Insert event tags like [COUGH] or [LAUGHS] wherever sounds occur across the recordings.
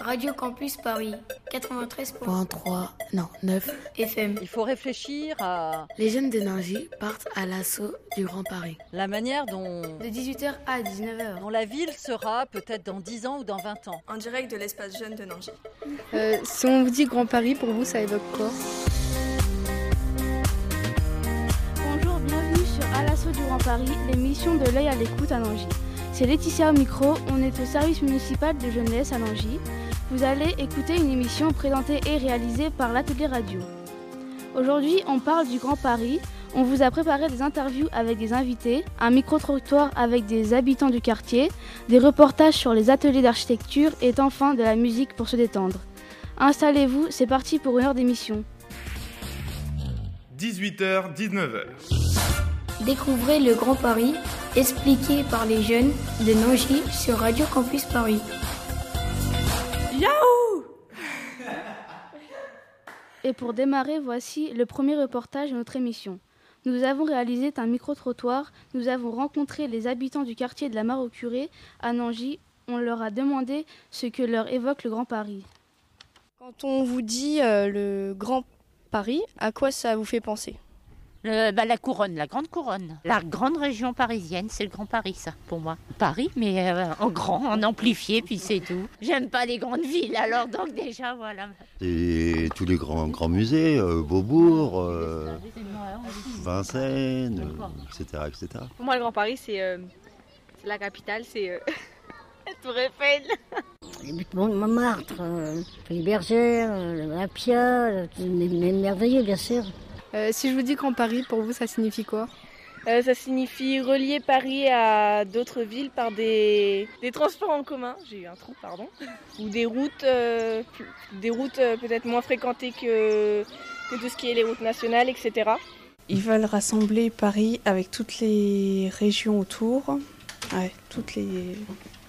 Radio Campus Paris, 93.3 non, 9 FM. Il faut réfléchir à Les jeunes d'énergie partent à l'assaut du Grand Paris. la manière dont, De 18h à 19h. dont la ville sera peut-être dans 10 ans ou dans 20 ans. En direct de l'espace jeune de Nancy. Euh, si on vous dit Grand Paris, pour vous, ça évoque quoi? Bonjour, bienvenue sur À l'assaut du Grand Paris, l'émission de l'œil à l'écoute à Nangy. C'est Laetitia au micro, on est au service municipal de jeunesse à Nangy. Vous allez écouter une émission présentée et réalisée par l'atelier radio. Aujourd'hui, on parle du Grand Paris. On vous a préparé des interviews avec des invités, un micro-trottoir avec des habitants du quartier, des reportages sur les ateliers d'architecture et enfin de la musique pour se détendre. Installez-vous, c'est parti pour une heure d'émission. 18h, 19h. Découvrez le Grand Paris, expliqué par les jeunes de Nancy sur Radio Campus Paris. Et pour démarrer, voici le premier reportage de notre émission. Nous avons réalisé un micro-trottoir, nous avons rencontré les habitants du quartier de la Mare au Curé à Nangy. On leur a demandé ce que leur évoque le Grand Paris. Quand on vous dit euh, le Grand Paris, à quoi ça vous fait penser? Le- bah, la couronne, la grande couronne. La grande région parisienne, c'est le Grand Paris, ça, pour moi. Paris, mais euh, en grand, en amplifié, puis c'est tout. J'aime pas les grandes villes, alors donc déjà, voilà. Et tous les grands, grands musées, euh, Beaubourg, euh, Vincennes, euh, etc., etc. Pour moi, le Grand Paris, c'est euh, c'est la capitale, c'est euh, [LAUGHS] la Tour Eiffel. Montmartre, euh, les bergères, euh, la Pia, mais merveilleux bien sûr. Euh, Si je vous dis Grand Paris, pour vous, ça signifie quoi Euh, ça signifie relier Paris à d'autres villes par des, des transports en commun. J'ai eu un trou, pardon. Ou des routes, euh, des routes peut-être moins fréquentées que, que tout ce qui est les routes nationales, etc. Ils veulent rassembler Paris avec toutes les régions autour, ouais, toutes les,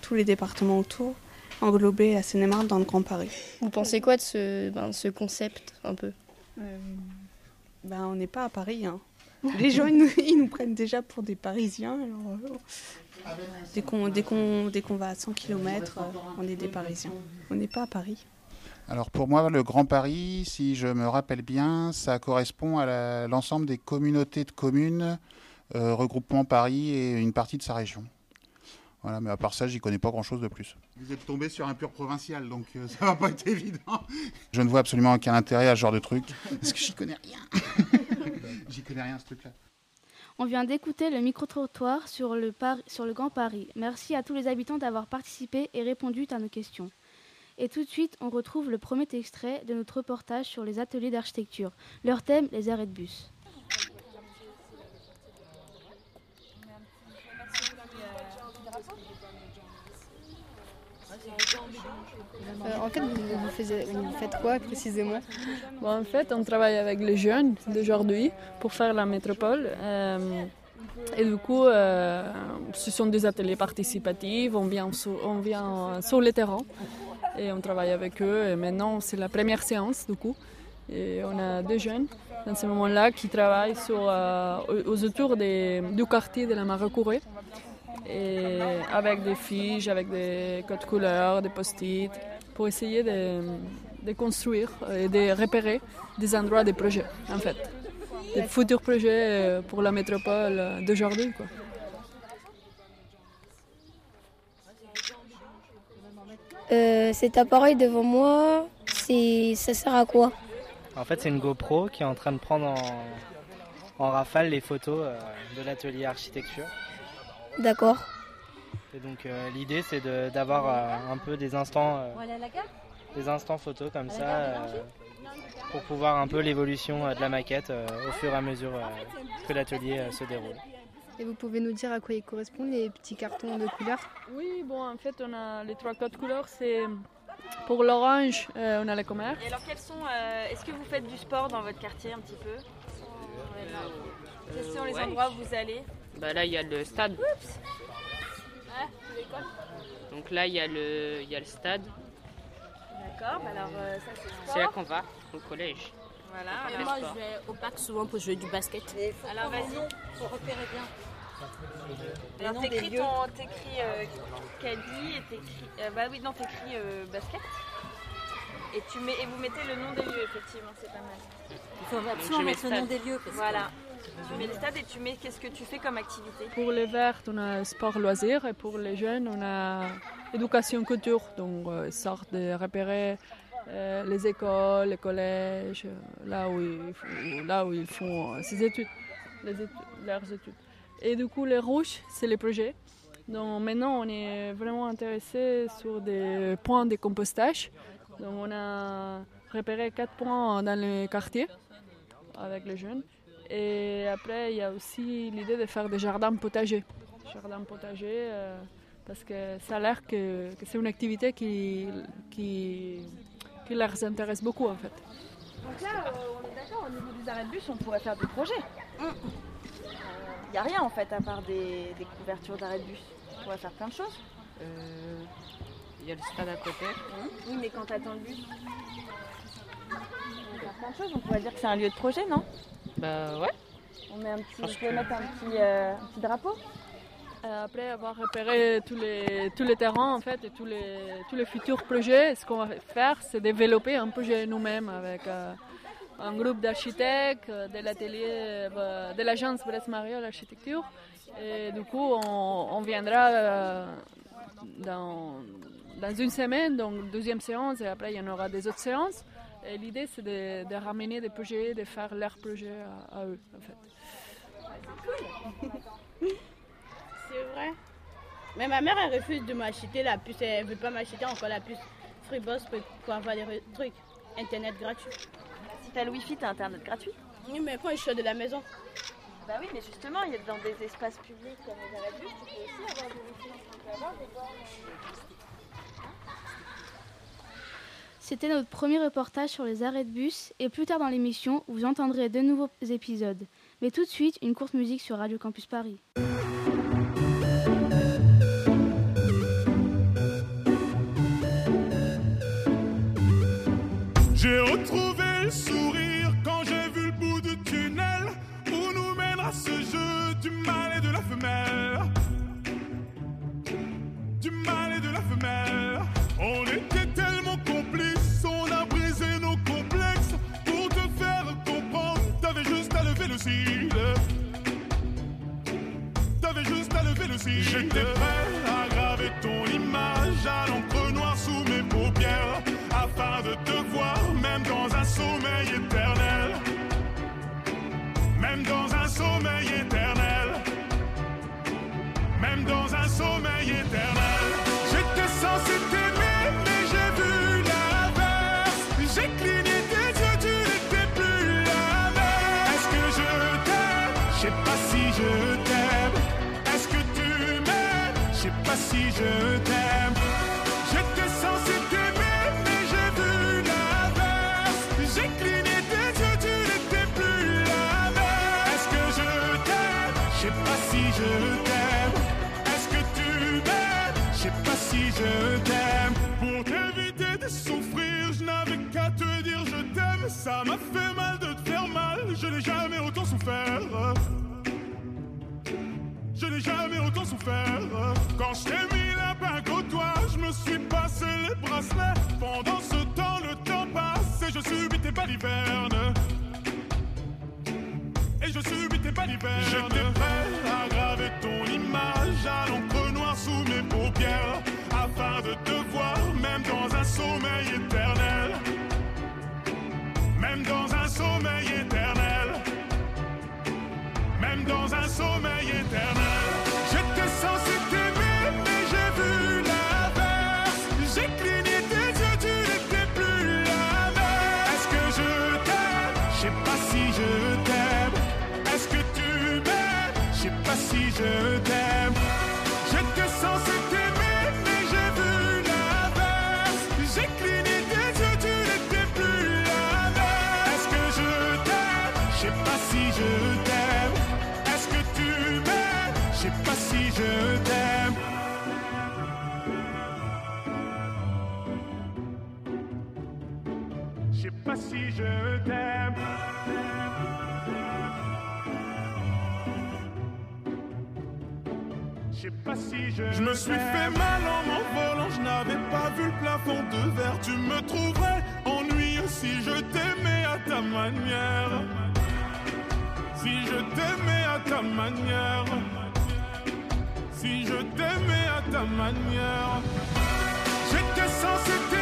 tous les départements autour, englober la Seine-et-Marne dans le Grand Paris. Vous pensez quoi de ce, ben, ce concept, un peu? Euh, ben, on n'est pas à Paris. Hein. Les gens, ils nous, nous prennent déjà pour des Parisiens. alors, euh, dès qu'on dès va à 100 km, on est des Parisiens. On n'est pas à Paris. Alors pour moi, le Grand Paris, si je me rappelle bien, ça correspond à l'ensemble des communautés de communes, euh, regroupement Paris et une partie de sa région. Voilà, mais à part ça, j'y connais pas grand-chose de plus. Vous êtes tombé sur un pur provincial, donc euh, ça va pas être évident. Je ne vois absolument aucun intérêt à ce genre de truc, parce que j'y connais rien. [LAUGHS] j'y connais rien ce truc-là. On vient d'écouter le micro-trottoir sur le, Par- sur le Grand Paris. Merci à tous les habitants d'avoir participé et répondu à nos questions. Et tout de suite, on retrouve le premier extrait de notre reportage sur les ateliers d'architecture. Leur thème, les arrêts de bus. En fait, vous, faites quoi précisément Bon, en fait, on travaille avec les jeunes d'aujourd'hui pour faire la métropole. euh, et du coup, euh, ce sont des ateliers participatifs. On vient, sur, le terrain et on travaille avec eux. Et maintenant, c'est la première séance, du coup. Et on a deux jeunes dans ce moment-là qui travaillent euh, aux autour du quartier de la Marécourée. Et avec des fiches, avec des codes couleurs, des post-it, pour essayer de, de construire et de repérer des endroits des projets, en fait. Des futurs projets euh, pour la métropole euh, d'aujourd'hui, quoi. Euh, cet appareil devant moi, c'est, ça sert à quoi? En fait, c'est une GoPro qui est en train de prendre en, en rafale les photos euh, de l'atelier architecture. D'accord. Et donc, euh, l'idée, c'est d'avoir euh, un peu des instants, euh, des instants photos comme ça, euh, pour pouvoir un peu l'évolution euh, de la maquette euh, au fur et à mesure euh, que l'atelier euh, se déroule. Et vous pouvez nous dire à quoi ils correspondent, les petits cartons de couleurs? Oui, bon, en fait, on a les trois codes couleurs. C'est pour l'orange, euh, on a le commerce. Et alors, quels sont. euh, Est-ce que vous faites du sport dans votre quartier un petit peu? Quels sont les ouais. endroits où vous allez? Bah là, il y a le stade. Ah, l'école Donc là, il y, a le- il y a le stade. D'accord, bah alors euh, ça c'est sport. C'est là qu'on va, au collège. Voilà, Après alors- le sport. au parc souvent pour jouer du basket. Alors vas-y. Faut repérer bien. Alors t'écris ton t'écris euh, caddie et t'écris euh, bah oui non t'écris euh, basket. Et, tu mets, et vous mettez le nom des lieux, effectivement, c'est pas mal. Il faut absolument mettre le nom des lieux. Parce Voilà. Tu mets les stades et tu mets qu'est-ce que tu fais comme activité? Pour les verts, on a sport loisirs et pour les jeunes, on a éducation culture. Donc, euh, sorte de repérer euh, les écoles, les collèges, euh, là où ils, font- là où ils font ces études, études, leurs études. Et du coup, les rouges, c'est les projets. Donc maintenant, on est vraiment intéressé sur des points de compostage. Donc on a repéré quatre points dans le quartier avec les jeunes. Et après, il y a aussi l'idée de faire des jardins potagers. Jardins potagers, euh, parce que ça a l'air que, que c'est une activité qui, qui, qui leur intéresse beaucoup en fait. Donc là, euh, on est d'accord, au niveau des arrêts de bus, on pourrait faire des projets. Il n'y a rien en fait à part des, des couvertures d'arrêts de bus. On pourrait faire plein de choses. Il y a le stade à côté. Oui, mais quand t'attends le bus, on peut faire plein de choses. On pourrait dire que c'est un lieu de projet, non? Bah ouais. On met un petit, pouvez que- mettre un petit, euh, un petit drapeau. Euh, après avoir repéré tous les, tous les terrains en fait et tous les, tous les futurs projets, ce qu'on va faire, c'est développer un projet nous-mêmes avec euh, un groupe d'architectes, de l'atelier, euh, de l'agence Brest Mario l'architecture. Et du coup, on, on viendra euh, dans, dans une semaine, donc deuxième séance, et après il y en aura des autres séances. Et l'idée, c'est de, de ramener des projets, de faire leurs projets à, à eux, en fait. C'est vrai. Mais ma mère, elle refuse de m'acheter la puce. Elle veut pas m'acheter encore la puce Freebox pour, pour avoir des trucs. Internet gratuit. Si t'as le Wi-Fi, t'as Internet gratuit. Oui, mais quand je sors de la maison. Bah oui, mais justement, il y a dans des espaces publics comme les tu peux aussi avoir du Wi-Fi. Tu peux avoir des bornes. C'était notre premier reportage sur les arrêts de bus et plus tard dans l'émission, vous entendrez de nouveaux épisodes. Mais tout de suite, une courte musique sur Radio Campus Paris. Je t'aime. Pour t'éviter de souffrir, je n'avais qu'à te dire je t'aime. Ça m'a fait mal de te faire mal, je n'ai jamais autant souffert. Je n'ai jamais autant souffert. Quand je t'ai mis la bague au doigt, je me suis passé les bracelets. Pendant ce temps, le temps passe et je subis tes balivernes. Et je subis tes balivernes. J'étais prêt à graver ton image à l'encre noire sous mes paupières. De te voir, même dans un sommeil éternel. Même dans un sommeil éternel. Même dans un sommeil éternel. J'étais censé Je me suis fait mal en m'envolant, je n'avais pas vu le plafond de verre. Tu me trouverais ennuyeux si je t'aimais à ta manière. Si je t'aimais à ta manière. Si je t'aimais à ta manière. J'étais censé t'aimer,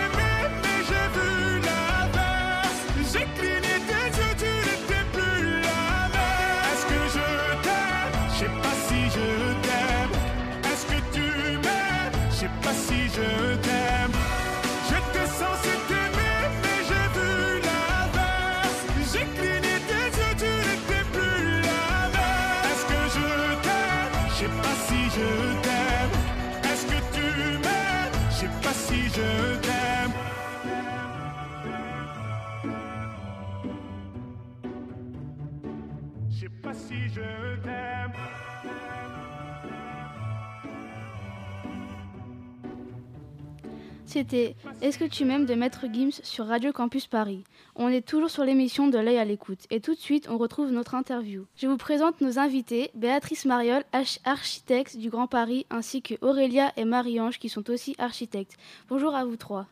C'était Est-ce que tu m'aimes de Maître Gims sur Radio Campus Paris? On est toujours sur l'émission de l'œil à l'écoute et tout de suite on retrouve notre interview. Je vous présente nos invités, Béatrice Mariol, arch- architecte du Grand Paris, ainsi que Aurélia et Marie-Ange qui sont aussi architectes. Bonjour à vous trois.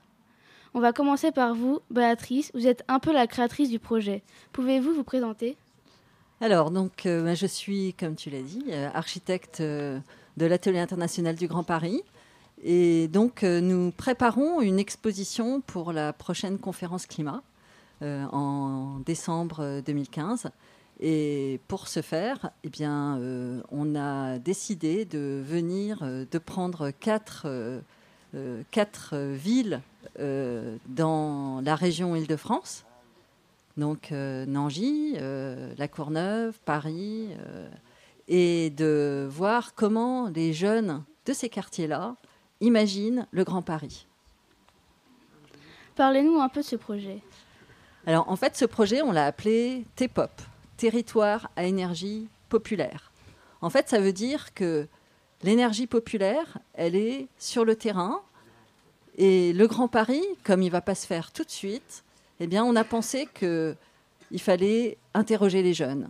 On va commencer par vous, Béatrice, vous êtes un peu la créatrice du projet. Pouvez-vous vous présenter? Alors, donc, euh, ben, je suis, comme tu l'as dit, euh, architecte euh, de l'Atelier international du Grand Paris. Et donc, euh, nous préparons une exposition pour la prochaine conférence climat euh, en décembre euh, 2015. Et pour ce faire, eh bien, euh, on a décidé de venir, euh, de prendre quatre, euh, euh, euh, villes euh, dans la région Île-de-France. Donc euh, Nangy, euh, La Courneuve, Paris, euh, et de voir comment les jeunes de ces quartiers-là imaginent le Grand Paris. Parlez-nous un peu de ce projet. Alors en fait, ce projet, on l'a appelé TEPOP, Territoire à énergie populaire. En fait, ça veut dire que l'énergie populaire, elle est sur le terrain. Et le Grand Paris, comme il ne va pas se faire tout de suite, eh bien, on a pensé qu'il fallait interroger les jeunes.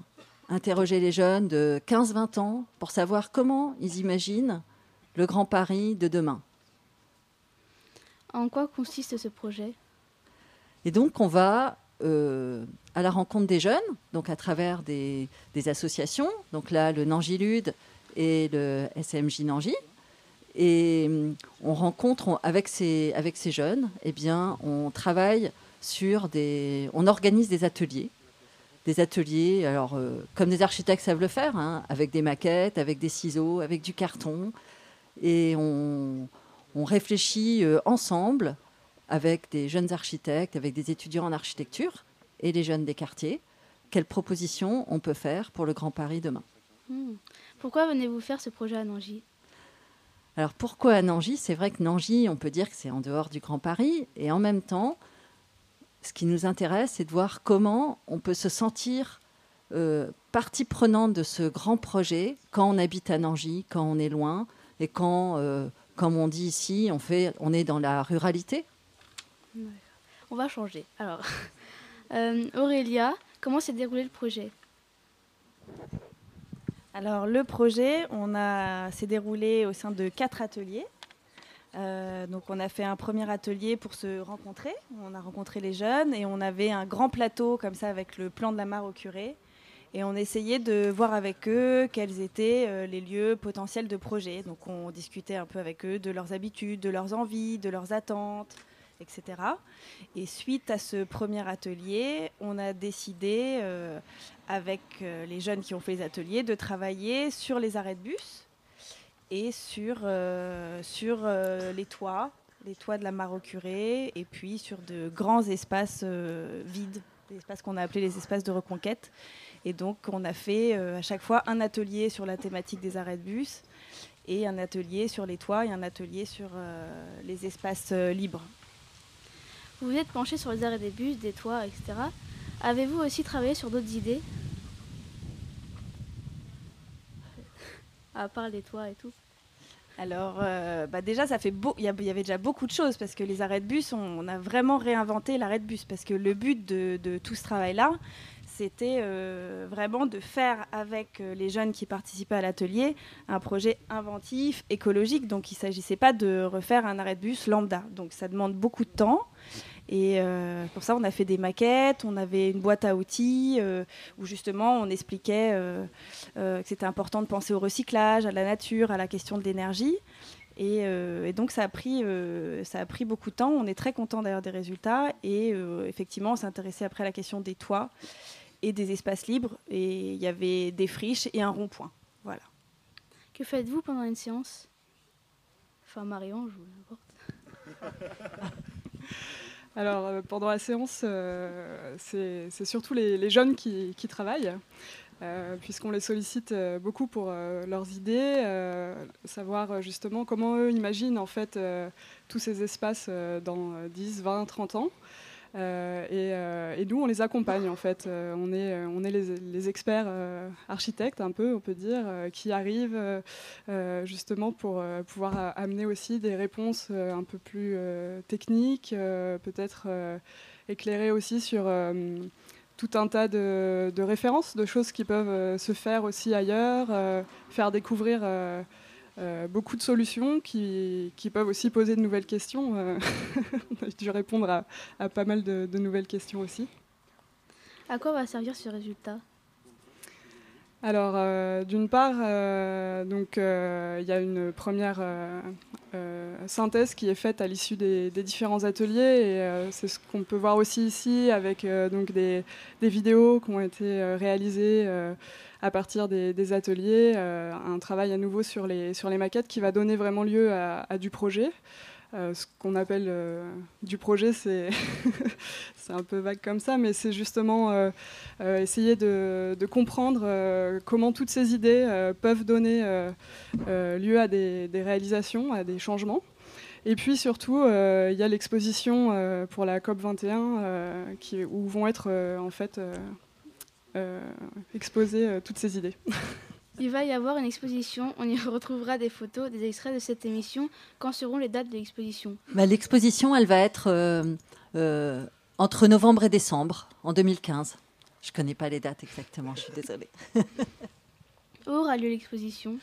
Interroger les jeunes de 15-20 ans pour savoir comment ils imaginent le Grand Paris de demain. En quoi consiste ce projet? Et donc, on va euh, à la rencontre des jeunes, donc à travers des, des associations. Donc là, le Nangilude et le SMJ Nangy. Et hum, on rencontre on- avec ces, avec ces jeunes, eh bien, on travaille sur des. On organise des ateliers. Des ateliers, alors, euh, comme des architectes savent le faire, hein, avec des maquettes, avec des ciseaux, avec du carton. Et on, on réfléchit euh, ensemble avec des jeunes architectes, avec des étudiants en architecture et les jeunes des quartiers, quelles propositions on peut faire pour le Grand Paris demain. Hmm. Pourquoi venez-vous faire ce projet à Nangy? Alors pourquoi à Nangy? C'est vrai que Nangy, on peut dire que c'est en dehors du Grand Paris, et en même temps, ce qui nous intéresse, c'est de voir comment on peut se sentir euh, partie prenante de ce grand projet quand on habite à Nangy, quand on est loin, et quand, euh, comme on dit ici, on, fait, on est dans la ruralité. On va changer. Alors, [LAUGHS] euh, Aurélia, comment s'est déroulé le projet? Alors le projet, on a s'est déroulé au sein de quatre ateliers. Euh, donc on a fait un premier atelier pour se rencontrer. On a rencontré les jeunes et on avait un grand plateau comme ça avec le plan de la mare au curé. Et on essayait de voir avec eux quels étaient euh, les lieux potentiels de projet. Donc on discutait un peu avec eux de leurs habitudes, de leurs envies, de leurs attentes, etc. Et suite à ce premier atelier, on a décidé, euh, avec euh, les jeunes qui ont fait les ateliers, de travailler sur les arrêts de bus et sur, sur les toits, les toits de la curé, et puis sur de grands espaces vides, des espaces qu'on a appelés les espaces de reconquête. Et donc, on a fait euh, à chaque fois un atelier sur la thématique des arrêts de bus, et un atelier sur les toits, et un atelier sur euh, les espaces euh, libres. Vous vous êtes penché sur les arrêts des bus, des toits, etc. Avez-vous aussi travaillé sur d'autres idées? À part les toits et tout. Alors, euh, bah déjà, ça fait beau. Il y, a- il y avait déjà beaucoup de choses parce que les arrêts de bus, on, on a vraiment réinventé l'arrêt de bus parce que le but de, de tout ce travail-là, c'était euh, vraiment de faire avec euh, les jeunes qui participaient à l'atelier un projet inventif, écologique. Donc il ne s'agissait pas de refaire un arrêt de bus lambda. Donc ça demande beaucoup de temps. Et euh, pour ça, on a fait des maquettes, on avait une boîte à outils où justement on expliquait que c'était important de penser au recyclage, à la nature, à la question de l'énergie. Et, donc ça a, pris, ça a pris beaucoup de temps. On est très content d'ailleurs des résultats. Et effectivement, on s'intéressait après à la question des toits et des espaces libres. Et il y avait des friches et un rond-point. Voilà. Que faites-vous pendant une séance? Enfin, Marion, je vous l'apporte. [LAUGHS] Alors, euh, pendant la séance, euh, c'est surtout les, les jeunes qui, qui travaillent, euh, puisqu'on les sollicite euh, beaucoup pour euh, leurs idées, euh, savoir justement comment eux imaginent en fait euh, tous ces espaces euh, dans euh, 10, 20, 30 ans. Euh, et, euh, et nous, on les accompagne en fait. Euh, on est, les, experts architectes, un peu, on peut dire, qui arrivent justement pour pouvoir amener aussi des réponses un peu plus techniques, peut-être éclairer aussi sur tout un tas de, références, de choses qui peuvent se faire aussi ailleurs, faire découvrir. Euh, beaucoup de solutions qui, qui peuvent aussi poser de nouvelles questions. [LAUGHS] on a dû répondre à, à pas mal de, de nouvelles questions aussi. À quoi va servir ce résultat? Alors, euh, d'une part, euh, donc euh, il y a une première synthèse qui est faite à l'issue des, des différents ateliers, et c'est ce qu'on peut voir aussi ici avec donc des, des vidéos qui ont été réalisées à partir des, ateliers, euh, un travail à nouveau sur les sur les maquettes qui va donner vraiment lieu à, du projet. Euh, ce qu'on appelle euh, du projet, c'est [LAUGHS] un peu vague comme ça, mais c'est justement essayer de, comprendre comment toutes ces idées peuvent donner lieu à des, réalisations, à des changements. Et puis surtout, il y a l'exposition pour la COP 21 euh, qui, où vont être en fait euh, exposées euh, toutes ces idées. [LAUGHS] Il va y avoir une exposition, on y [LAUGHS] retrouvera des photos, des extraits de cette émission. Quand seront les dates de l'exposition? Bah, L'exposition, elle va être euh, euh, entre novembre et décembre en 2015. Je connais pas les dates exactement, je suis désolée. [LAUGHS] Où aura lieu l'exposition?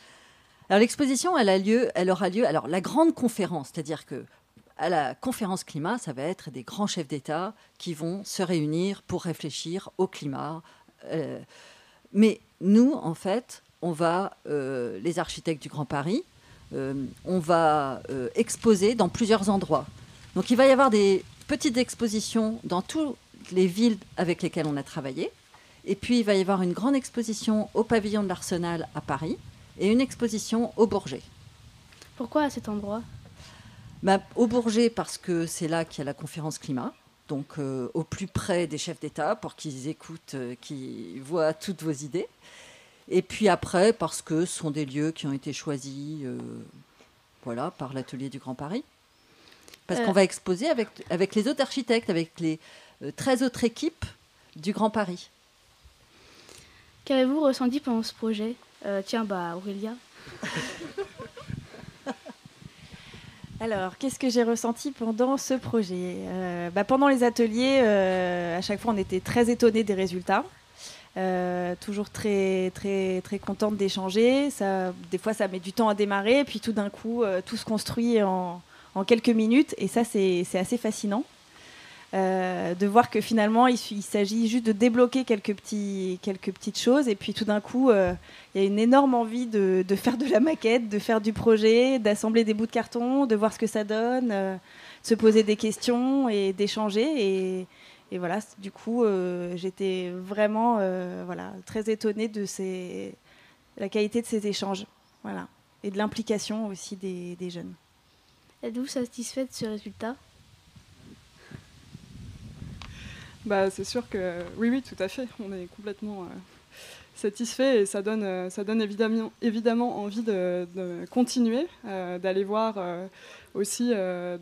Alors l'exposition, elle a lieu, elle aura lieu. Alors la grande conférence, c'est-à-dire que à la conférence climat, ça va être des grands chefs d'État qui vont se réunir pour réfléchir au climat. Euh, mais nous, en fait, on va, euh, les architectes du Grand Paris, euh, on va exposer dans plusieurs endroits. Donc il va y avoir des petites expositions dans toutes les villes avec lesquelles on a travaillé. Et puis il va y avoir une grande exposition au pavillon de l'Arsenal à Paris et une exposition au Bourget. Pourquoi à cet endroit? Bah, au Bourget parce que c'est là qu'il y a la conférence climat, donc euh, au plus près des chefs d'État pour qu'ils écoutent, euh, qu'ils voient toutes vos idées. Et puis après parce que ce sont des lieux qui ont été choisis euh, voilà, par l'atelier du Grand Paris. Parce Euh. qu'on va exposer avec, avec les autres architectes, avec les euh, 13 autres équipes du Grand Paris. Qu'avez-vous ressenti pendant ce projet? Euh, Tiens, bah Aurélia. [LAUGHS] Alors, qu'est-ce que j'ai ressenti pendant ce projet? Euh, bah, Pendant les ateliers, euh, à chaque fois, on était très étonnés des résultats. Euh, toujours très, très, contente d'échanger. Des fois, ça met du temps à démarrer, puis tout d'un coup, tout se construit en, en quelques minutes, et ça, c'est assez fascinant. Euh, de voir que finalement, il, s'agit juste de débloquer quelques, petites choses, et puis tout d'un coup, euh, il y a une énorme envie de, faire de la maquette, de faire du projet, d'assembler des bouts de carton, de voir ce que ça donne, euh, de se poser des questions et d'échanger. Et, voilà, du coup, j'étais vraiment voilà, très étonnée de la qualité de ces échanges. Voilà. Et de l'implication aussi des, jeunes. Êtes-vous satisfait de ce résultat? Bah, c'est sûr que oui, oui, tout à fait. On est complètement euh, satisfait et ça donne, euh, ça donne évidemment, évidemment envie de, continuer, euh, d'aller voir euh, aussi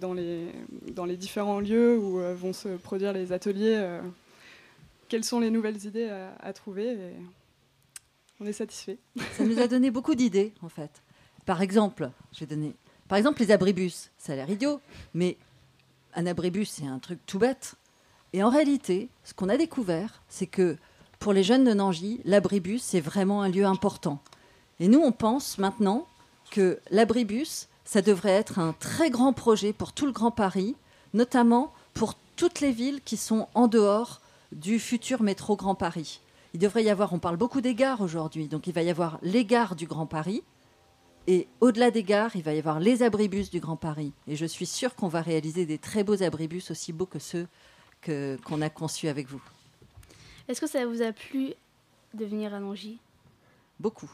dans, les, dans les différents lieux où vont se produire les ateliers quelles sont les nouvelles idées à, trouver. Et on est satisfait. [LAUGHS] Ça nous a donné beaucoup d'idées, en fait. Par exemple, je vais. Par exemple, les abribus, ça a l'air idiot, mais un abribus, c'est un truc tout bête. Et en réalité, ce qu'on a découvert, c'est que pour les jeunes de Nangy, l'abribus, c'est vraiment un lieu important. Et nous, on pense maintenant que l'abribus, ça devrait être un très grand projet pour tout le Grand Paris, notamment pour toutes les villes qui sont en dehors du futur métro Grand Paris. Il devrait y avoir, on parle beaucoup des gares aujourd'hui, donc il va y avoir les gares du Grand Paris, et au-delà des gares, il va y avoir les abribus du Grand Paris. Et je suis sûre qu'on va réaliser des très beaux abribus aussi beaux que ceux qu'on a conçus avec vous. Est-ce que ça vous a plu de venir à Nangy? Beaucoup.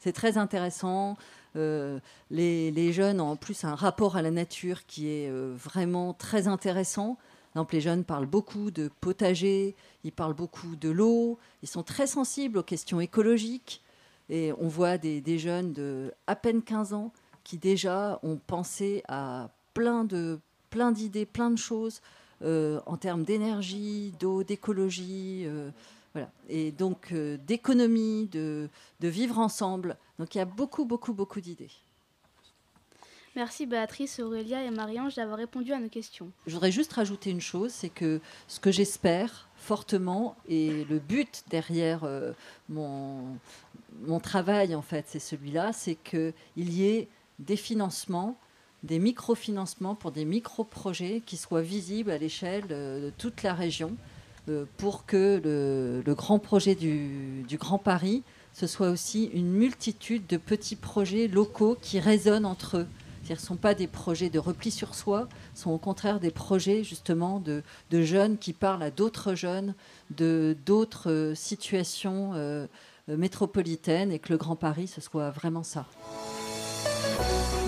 C'est très intéressant. Euh, les, les jeunes ont en plus un rapport à la nature qui est euh, vraiment très intéressant. Par exemple, les jeunes parlent beaucoup de potager, ils parlent beaucoup de l'eau, ils sont très sensibles aux questions écologiques. Et on voit des, des jeunes de à peine 15 ans qui déjà ont pensé à plein de plein d'idées, plein de choses en termes d'énergie, d'eau, d'écologie. euh, voilà. Et donc euh, d'économie, de, de vivre ensemble. Donc il y a beaucoup, beaucoup, beaucoup d'idées. Merci Béatrice, Aurélia et Marie-Ange d'avoir répondu à nos questions. Je voudrais juste rajouter une chose, c'est que ce que j'espère fortement et le but derrière euh, mon, mon travail en fait, c'est celui-là, c'est qu'il y ait des financements, des microfinancements pour des micro-projets qui soient visibles à l'échelle euh, de toute la région euh, pour que le, grand projet du, Grand Paris, ce soit aussi une multitude de petits projets locaux qui résonnent entre eux. Ce ne sont pas des projets de repli sur soi, ce sont au contraire des projets justement de, jeunes qui parlent à d'autres jeunes, de d'autres euh, situations métropolitaines et que le Grand Paris, ce soit vraiment ça.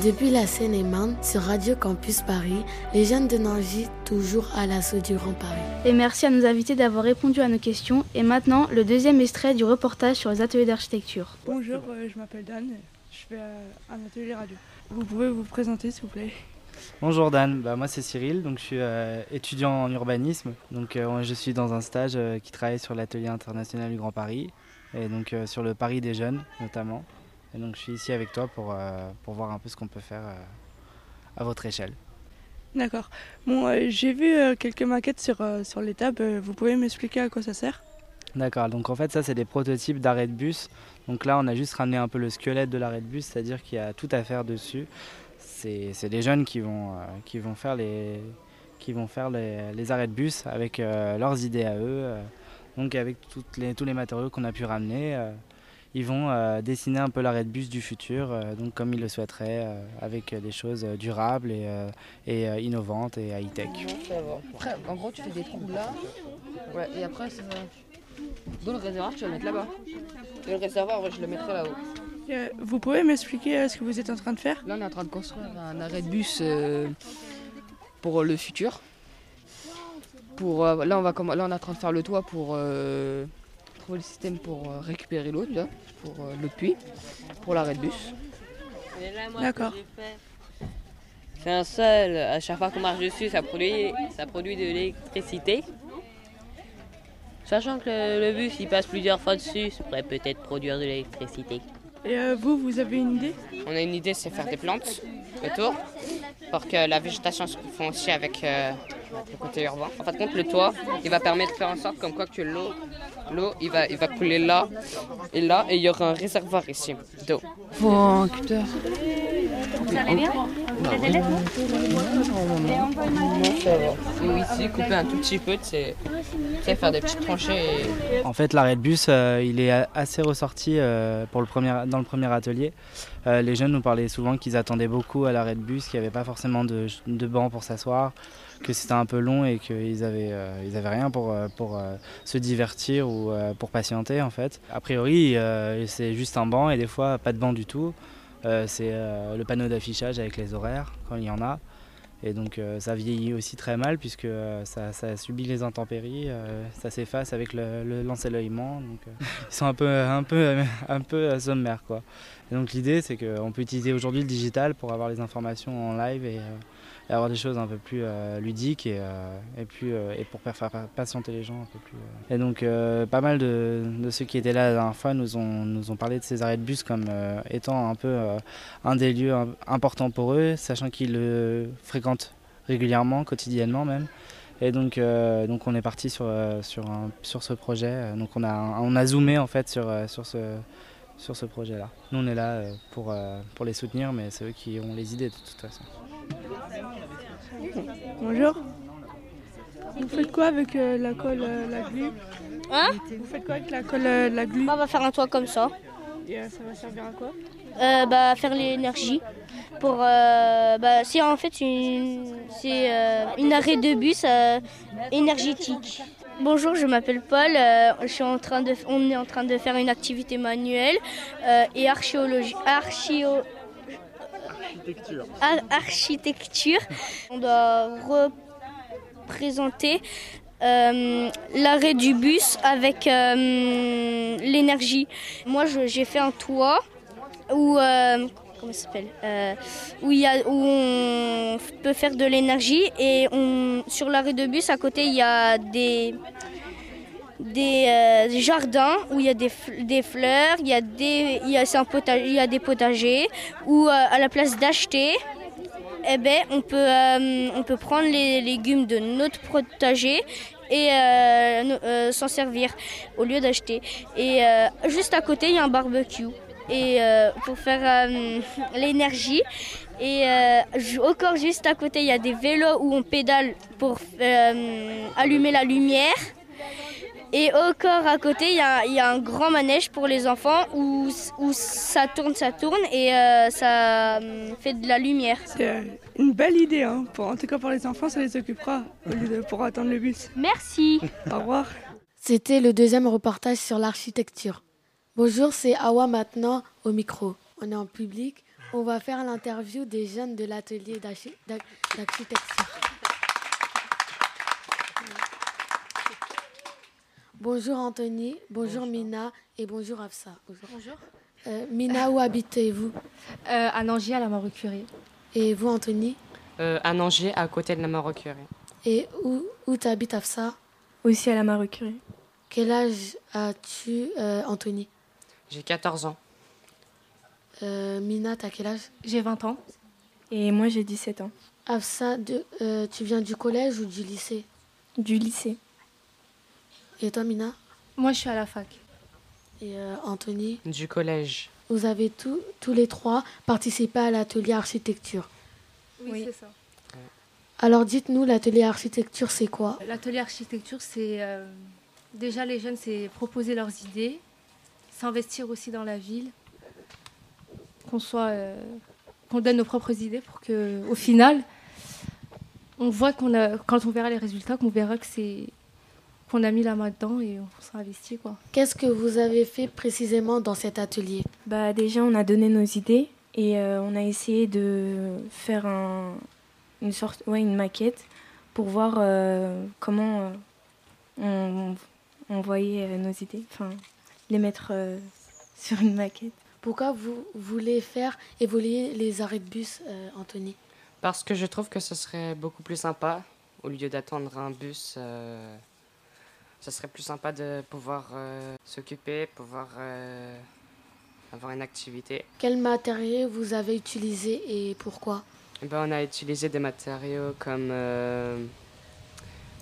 Depuis la Seine-et-Marne, sur Radio Campus Paris, les jeunes de Nangy, toujours à l'assaut du Grand Paris. Et merci à nos invités d'avoir répondu à nos questions. Et maintenant, le deuxième extrait du reportage sur les ateliers d'architecture. Bonjour, euh, je m'appelle Dan, je fais euh, un atelier radio. Vous pouvez vous présenter s'il vous plaît? Bonjour Dan, bah, moi c'est Cyril, donc je suis euh, étudiant en urbanisme. Donc euh, je suis dans un stage euh, qui travaille sur l'atelier international du Grand Paris et donc euh, sur le Paris des jeunes notamment. Et donc je suis ici avec toi pour, euh, pour voir un peu ce qu'on peut faire euh, à votre échelle. D'accord. Bon, euh, j'ai vu quelques maquettes sur, sur les tables, Euh, vous pouvez m'expliquer à quoi ça sert? D'accord, donc en fait ça c'est des prototypes d'arrêt de bus. Donc là on a juste ramené un peu le squelette de l'arrêt de bus, c'est-à-dire qu'il y a tout à faire dessus. C'est c'est des jeunes qui vont, euh, qui vont faire, les, qui vont faire les, les arrêts de bus avec euh, leurs idées à eux. euh, donc avec toutes les, tous les matériaux qu'on a pu ramener, ils vont euh, dessiner un peu l'arrêt de bus du futur, euh, donc comme ils le souhaiteraient, euh, avec des choses durables et, euh, et euh, innovantes et high-tech. Après, en gros, tu fais des trous là. Ouais, et après, ça... dans le réservoir, tu vas le mettre là-bas. Et le réservoir, ouais, je le mettrai là-haut. Euh, Vous pouvez m'expliquer euh, ce que vous êtes en train de faire? Là, on est en train de construire un arrêt de bus euh, pour le futur. Pour, euh, là, on va, là, on est en train de faire le toit pour le système pour euh, récupérer l'eau, déjà, pour euh, l'eau de puits, pour l'arrêt de bus. D'accord. C'est un sol, à chaque fois qu'on marche dessus, ça produit, ça produit de l'électricité. Sachant que le, le bus, il passe plusieurs fois dessus, ça pourrait peut-être produire de l'électricité. Et euh, vous, vous avez une idée? On a une idée, c'est faire des plantes autour pour que la végétation se confond aussi avec euh, le côté urbain. En fait, compte le toit, il va permettre de faire en sorte comme quoi que l'eau, l'eau, il va, il va couler là et là, et il y aura un réservoir ici d'eau. Faut un cutter. Vous allez bien Vous va. Ou ici, couper un tout petit peu, sais, faire des petites tranchées. En fait, l'arrêt de bus, euh, il est assez ressorti euh, pour le premier, dans le premier atelier. Euh, les jeunes nous parlaient souvent qu'ils attendaient beaucoup à l'arrêt de bus, qu'il n'y avait pas forcément de, de banc pour s'asseoir, que c'était un peu long et qu'ils n'avaient euh, avaient rien pour, euh, pour euh, se divertir ou pour patienter en fait. A priori, c'est juste un banc et des fois pas de banc du tout. C'est le panneau d'affichage avec les horaires quand il y en a. Et donc ça vieillit aussi très mal puisque ça, subit les intempéries, ça s'efface avec le, le [LAUGHS] ils sont un peu, un peu, un peu sommaires quoi. Et donc l'idée c'est qu'on peut utiliser aujourd'hui le digital pour avoir les informations en live et, et avoir des choses un peu plus euh, ludiques et, euh, et, plus, euh, et pour faire, patienter les gens un peu plus. Et donc pas mal de, de ceux qui étaient là la dernière fois nous ont, nous ont parlé de ces arrêts de bus comme étant un peu un des lieux im- importants pour eux, sachant qu'ils le fréquentent régulièrement, quotidiennement même. Et donc, donc on est parti sur, sur, sur ce projet. Donc on a, on a zoomé en fait sur, sur ce, sur ce projet-là. Nous on est là pour, pour les soutenir, mais c'est eux qui ont les idées de toute façon. Bonjour. Vous faites quoi avec euh, la colle, euh, la glu Hein Vous faites quoi avec la colle, euh, la glu On va faire un toit comme ça. Et euh, ça va servir à quoi Euh, bah, faire l'énergie. Pour, euh, bah, c'est en fait une, c'est euh, une arrêt de bus euh, énergétique. Bonjour, je m'appelle Paul. euh, je suis en train de, on est en train de faire une activité manuelle euh, et archéologie, archéo, ar- architecture. On doit représenter euh, l'arrêt du bus avec euh, l'énergie. Moi, j'ai fait un toit où euh, où on peut faire de l'énergie et sur l'arrêt de bus à côté il y a des des, euh, des jardins où il y a des, des fleurs, il y a des il y a, un potager, il y a des potagers où euh, à la place d'acheter eh ben, on peut, euh, on peut prendre les légumes de notre potager et s'en servir au lieu d'acheter. Et juste à côté, il y a un barbecue. Et pour faire l'énergie. Et encore juste à côté, il y a des vélos où on pédale pour allumer la lumière. Et encore à côté, il y a, il y a un grand manège pour les enfants où, où ça tourne, ça tourne et euh, ça euh, fait de la lumière. C'est euh, une belle idée, hein. pour, en tout cas pour les enfants, ça les occupera au lieu de pour attendre le bus. Merci. [LAUGHS] Au revoir. C'était le deuxième reportage sur l'architecture. Bonjour, c'est Awa maintenant au micro. On est en public. On va faire l'interview des jeunes de l'atelier d'architecture. Bonjour Anthony, bonjour, Mina et bonjour Afsa. Bonjour. Euh, Mina, où habitez-vous? [LAUGHS] À Nangy, à la Marocurie. Et vous Anthony? Euh, à Nangy, à côté de la Marocurie. Et où, où t'habites Afsa? Aussi à la Marocurie. Quel âge as-tu euh, Anthony? J'ai 14 ans. Euh, Mina, t'as quel âge? J'ai 20 ans. Et moi j'ai 17 ans. Afsa, de- euh, tu viens du collège ou du lycée? Du lycée. Et toi, Mina Moi, je suis à la fac. Et euh, Anthony Du collège. Vous avez tous tous les trois participé à l'atelier architecture. Oui, c'est ça. Alors dites-nous, l'atelier architecture, c'est quoi? L'atelier architecture, c'est euh, déjà les jeunes, c'est proposer leurs idées, s'investir aussi dans la ville, qu'on soit, euh, qu'on donne nos propres idées pour que, au final, on voit qu'on a, quand on verra les résultats, qu'on verra que c'est qu'on a mis la main dedans et on s'est investi quoi. Qu'est-ce que vous avez fait précisément dans cet atelier? Bah déjà on a donné nos idées et euh, on a essayé de faire un, une sorte, ouais, une maquette pour voir euh, comment euh, on, on voyait euh, nos idées, enfin les mettre euh, [LAUGHS] sur une maquette. Pourquoi vous voulez faire évoluer les arrêts de bus, euh, Anthony? Parce que je trouve que ce serait beaucoup plus sympa, au lieu d'attendre un bus, euh, ça serait plus sympa de pouvoir euh, s'occuper, pouvoir euh, avoir une activité. Quel matériel vous avez utilisé et pourquoi? Eh ben, on a utilisé des matériaux comme euh,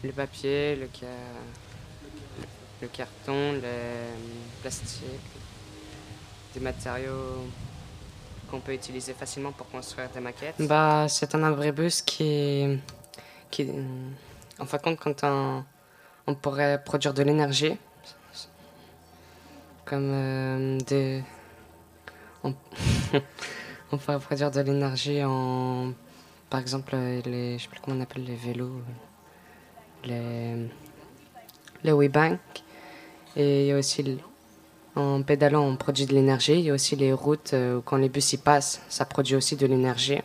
le papier, le, ca- le carton, le plastique, des matériaux qu'on peut utiliser facilement pour construire des maquettes. Bah, c'est un abribus qui, qui, en fin de compte, quand on, on pourrait produire de l'énergie, comme euh, des, on, [LAUGHS] on pourrait produire de l'énergie en, par exemple, euh, les, je sais plus comment on appelle les vélos, euh, les, les WeBank. Et il y a aussi, en pédalant, on produit de l'énergie. Il y a aussi les routes euh, où quand les bus y passent, ça produit aussi de l'énergie.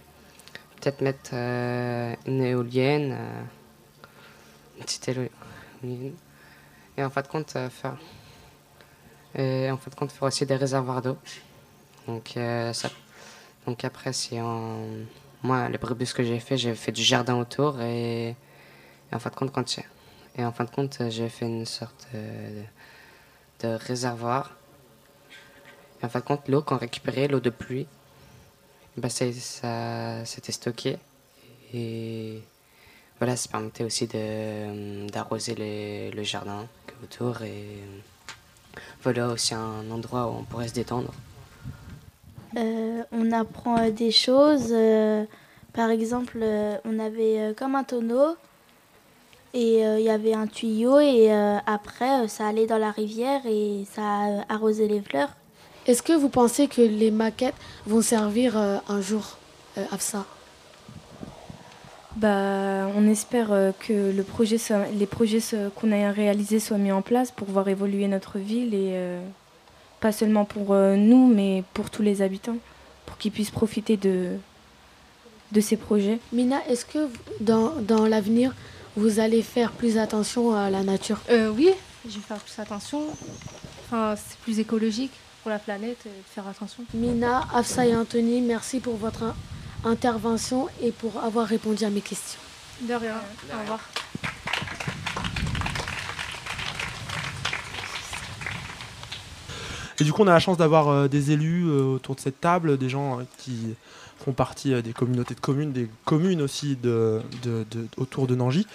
Peut-être mettre euh, une éolienne, euh, une petite éolienne. Et en fin de compte, euh, faire, et en fin de compte, faire aussi des réservoirs d'eau. Donc, euh, ça, donc après, c'est en... Moi, les brebis que j'ai fait, j'ai fait du jardin autour et, en fin de compte, quand j'ai- et en fin de compte, j'ai fait une sorte euh, de, réservoir. Et en fin de compte, l'eau qu'on récupérait, l'eau de pluie, bah, ça s'était stocké. Et voilà, ça permettait aussi d'arroser le jardin autour et voilà aussi un endroit où on pourrait se détendre. on apprend des choses. par exemple, on avait comme un tonneau et il y avait un tuyau et après ça allait dans la rivière et ça arrosait les fleurs. Est-ce que vous pensez que les maquettes vont servir un jour à ça? Bah, on espère euh, que le projet les projets qu'on a réalisés soient mis en place pour voir évoluer notre ville et euh, pas seulement pour euh, nous, mais pour tous les habitants, pour qu'ils puissent profiter de, de ces projets. Mina, est-ce que dans, dans l'avenir, vous allez faire plus attention à la nature? Oui, je vais faire plus attention. Enfin, c'est plus écologique pour la planète de faire attention. Mina, Afsa et Anthony, merci pour votre intervention et pour avoir répondu à mes questions. De rien. Au revoir. Et du coup, on a la chance d'avoir euh, des élus euh, autour de cette table, des gens euh, qui font partie des communautés de communes, des communes aussi de, autour de Nangy.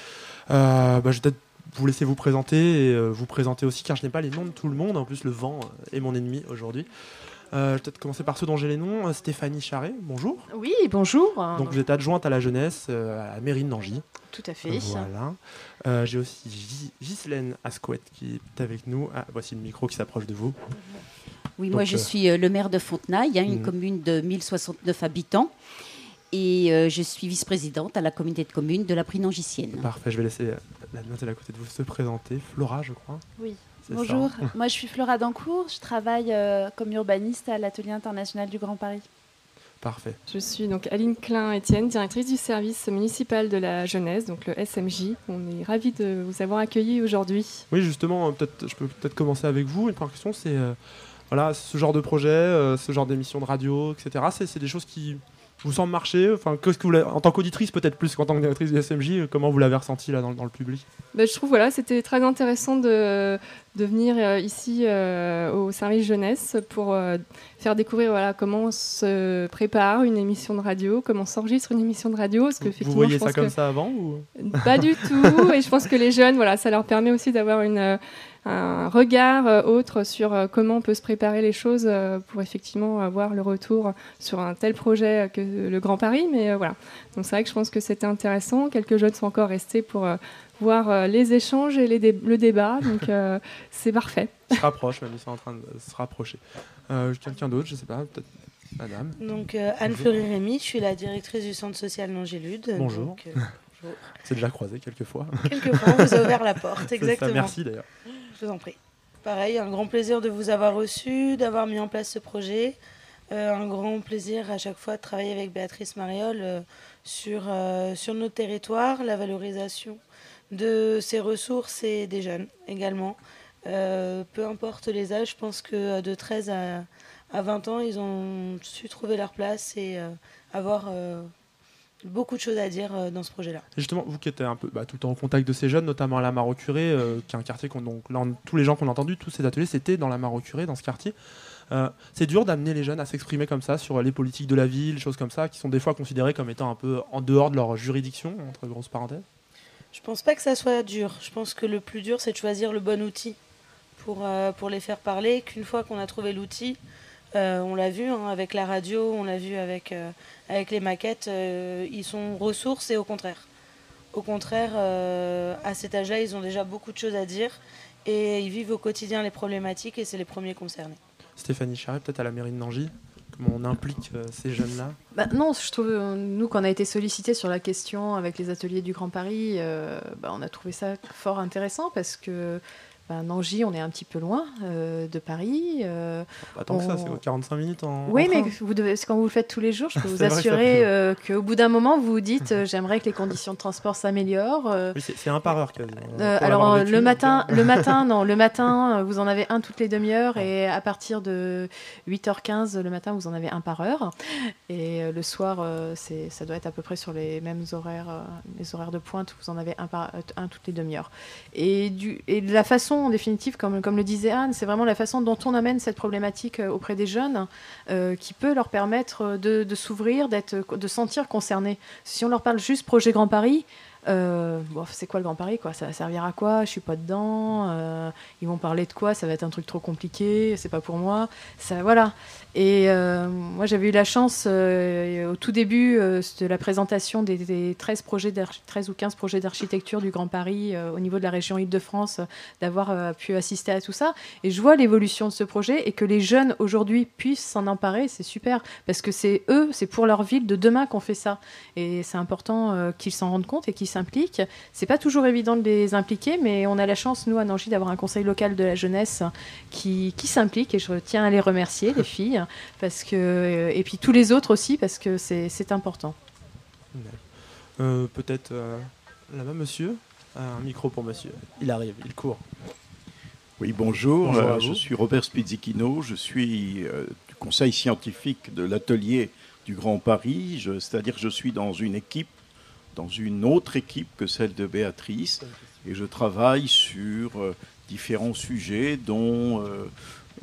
Bah, je vais peut-être vous laisser vous présenter et vous présenter aussi, car je n'ai pas les noms de tout le monde. En plus, le vent est mon ennemi aujourd'hui. Euh, je vais peut-être commencer par ceux dont j'ai les noms. Euh, Stéphanie Charret, bonjour. Oui, bonjour. Donc vous êtes adjointe à la jeunesse euh, à la mairie de Nangy. Tout à fait. Voilà. j'ai aussi Ghislaine Ascouette qui est avec nous. Ah, voici le micro qui s'approche de vous. Oui, moi je suis le maire de Fontenay, il y a une mhm. commune de 1069 habitants. Et je suis vice-présidente à la communauté de communes de la Prix-Nangicienne. Parfait, je vais laisser la note à côté de vous se présenter. Flora, je crois. Oui, Bonjour, moi je suis Flora Dancourt, je travaille euh, comme urbaniste à l'Atelier international du Grand Paris. Parfait. Je suis donc Aline Klein-Etienne, directrice du service municipal de la jeunesse, donc le SMJ. On est ravis de vous avoir accueilli aujourd'hui. Oui, justement, peut-être, je peux peut-être commencer avec vous. Une première question, c'est euh, voilà, ce genre de projet, euh, ce genre d'émission de radio, etc. C'est, des choses qui vous semblent marcher Enfin, qu'est-ce que vous en tant qu'auditrice peut-être plus qu'en tant que directrice du SMJ, comment vous l'avez ressenti là dans, le public? Ben, Je trouve voilà, c'était très intéressant de, de venir euh, ici euh, au service jeunesse pour euh, faire découvrir voilà, comment se prépare une émission de radio, comment s'enregistre une émission de radio. Parce que, vous voyez ça comme ça avant ou... Pas du tout. et je pense que les jeunes, voilà, ça leur permet aussi d'avoir une un regard euh, autre sur euh, comment on peut se préparer les choses euh, pour effectivement avoir le retour sur un tel projet que le Grand Paris. Mais voilà. Donc c'est vrai que je pense que c'était intéressant. Quelques jeunes sont encore restés pour voir les échanges et les le débat. Donc [LAUGHS] c'est parfait. Se rapproche, même ils sont en train de se rapprocher. Quelqu'un d'autre, je ne sais pas, peut-être Madame. Donc Anne-Fleury Rémy, je suis la directrice du centre social Nangélude. Bonjour. [LAUGHS] C'est déjà croisé quelques fois. Quelques fois, on vous a ouvert la [LAUGHS] porte, exactement. merci d'ailleurs. Je vous en prie. Pareil, un grand plaisir de vous avoir reçu, d'avoir mis en place ce projet. Euh, un grand plaisir à chaque fois de travailler avec Béatrice Mariol euh, sur, euh, sur nos territoires, la valorisation de ces ressources et des jeunes également. peu importe les âges, je pense que de 13 à, à 20 ans, ils ont su trouver leur place et avoir beaucoup de choses à dire euh, dans ce projet-là. Justement, vous qui êtes un peu bah, tout le temps en contact de ces jeunes, notamment à la Marocurée, euh, qui est un quartier qu'on donc tous les gens qu'on a entendus, tous ces ateliers, c'était dans la Marocurée, dans ce quartier. Euh, c'est dur d'amener les jeunes à s'exprimer comme ça sur les politiques de la ville, choses comme ça, qui sont des fois considérées comme étant un peu en dehors de leur juridiction, entre grosses parenthèses? Je pense pas que ça soit dur. Je pense que le plus dur, c'est de choisir le bon outil pour, pour les faire parler. Qu'une fois qu'on a trouvé l'outil, euh, on l'a vu hein, avec la radio, on l'a vu avec, euh, avec les maquettes, euh, ils sont ressources et au contraire. Au contraire, à cet âge-là, ils ont déjà beaucoup de choses à dire et ils vivent au quotidien les problématiques et c'est les premiers concernés. Stéphanie Charret, peut-être à la mairie de Nangy Comment on implique ces jeunes-là? Bah, Non, je trouve, nous, qu'on a été sollicités sur la question avec les ateliers du Grand Paris, bah, on a trouvé ça fort intéressant parce que ben, Nangy, on est un petit peu loin euh, de Paris. Euh, pas tant que ça, c'est 45 minutes en. Oui, mais vous devez, quand vous le faites tous les jours, je peux [LAUGHS] vous assurer euh, qu'au bout d'un moment, vous vous dites j'aimerais que les conditions de transport s'améliorent. Oui, c'est un par heure alors le matin, le [LAUGHS] matin, non, le matin, vous en avez un toutes les demi-heures et à partir de 8h15 le matin, vous en avez un par heure. Et le soir, c'est ça doit être à peu près sur les mêmes horaires, les horaires de pointe, vous en avez un, par, un toutes les demi-heures. Et, du, et la façon en définitive, comme, le disait Anne, c'est vraiment la façon dont on amène cette problématique euh, auprès des jeunes euh, qui peut leur permettre de, s'ouvrir, d'être, de sentir concernés. Si on leur parle juste projet Grand Paris, euh, c'est quoi le Grand Paris Ça va servir à quoi? Je suis pas dedans. euh, ils vont parler de quoi? Ça va être un truc trop compliqué. C'est pas pour moi. Ça, voilà. Et euh, moi, j'avais eu la chance euh, au tout début de la présentation des, des 13, projets d'arch- 13 ou 15 projets d'architecture du Grand Paris au niveau de la région Île-de-France, d'avoir pu assister à tout ça. Et je vois l'évolution de ce projet et que les jeunes aujourd'hui puissent s'en emparer, c'est super. Parce que c'est eux, c'est pour leur ville de demain qu'on fait ça. Et c'est important qu'ils s'en rendent compte et qu'ils s'impliquent. C'est pas toujours évident de les impliquer, mais on a la chance, nous, à Nangy, d'avoir un conseil local de la jeunesse qui, qui s'implique. Et je tiens à les remercier, les [LAUGHS] filles, parce que, euh, et puis tous les autres aussi, parce que c'est c'est important. Euh, Peut-être euh, là-bas, monsieur Un micro pour monsieur. Il arrive, il court. Oui, bonjour. Euh, je suis Robert Spizzichino. Je suis euh, du conseil scientifique de l'atelier du Grand Paris. Je- C'est-à-dire que je suis dans une équipe, dans une autre équipe que celle de Béatrice. Et je travaille sur euh, différents sujets, dont euh,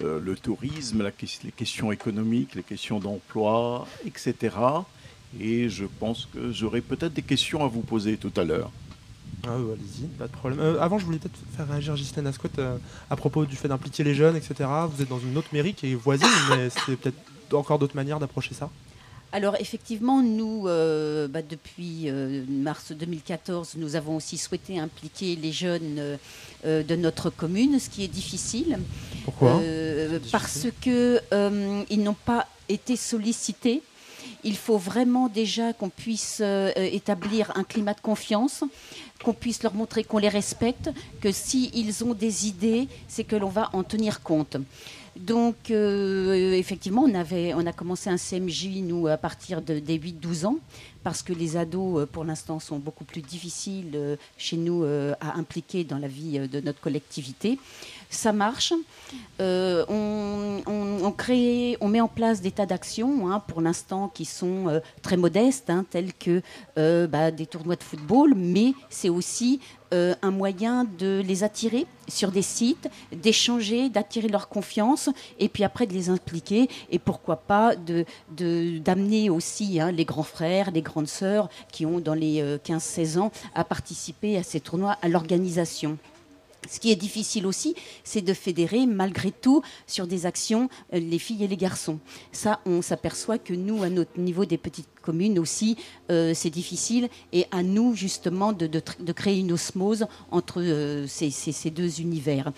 euh, le tourisme, les questions économiques, les questions d'emploi, etc. Et je pense que j'aurai peut-être des questions à vous poser tout à l'heure. Ah, ouais, allez-y, pas de problème. Avant, je voulais peut-être faire réagir Ghislaine Ascot euh, à propos du fait d'impliquer les jeunes, etc. Vous êtes dans une autre mairie qui est voisine, mais c'est peut-être encore d'autres manières d'approcher ça. Alors effectivement, nous, euh, bah, depuis euh, mars 2014, nous avons aussi souhaité impliquer les jeunes euh, de notre commune, ce qui est difficile. Pourquoi? Parce que euh, ils n'ont pas été sollicités. Il faut vraiment déjà qu'on puisse établir un climat de confiance, qu'on puisse leur montrer qu'on les respecte, que s'ils ont des idées, c'est que l'on va en tenir compte. Donc, euh, effectivement, on, avait, on a commencé un CMJ, nous, à partir de- des 8-12 ans, parce que les ados, euh, pour l'instant, sont beaucoup plus difficiles euh, chez nous à impliquer dans la vie de notre collectivité. Ça marche. Euh, on, met en place des tas d'actions, hein, pour l'instant, qui sont euh, très modestes, hein, telles que euh, bah, des tournois de football, mais c'est aussi un moyen de les attirer sur des sites, d'échanger, d'attirer leur confiance, et puis après de les impliquer, et pourquoi pas de de- d'amener aussi hein, les grands frères, les grandes sœurs qui ont dans les euh, 15-16 ans à participer à ces tournois, à l'organisation. Ce qui est difficile aussi, c'est de fédérer malgré tout sur des actions euh, les filles et les garçons. Ça, on s'aperçoit que nous, à notre niveau des petites communes aussi, euh, c'est difficile. Et à nous, justement, de, créer une osmose entre euh, ces, deux univers.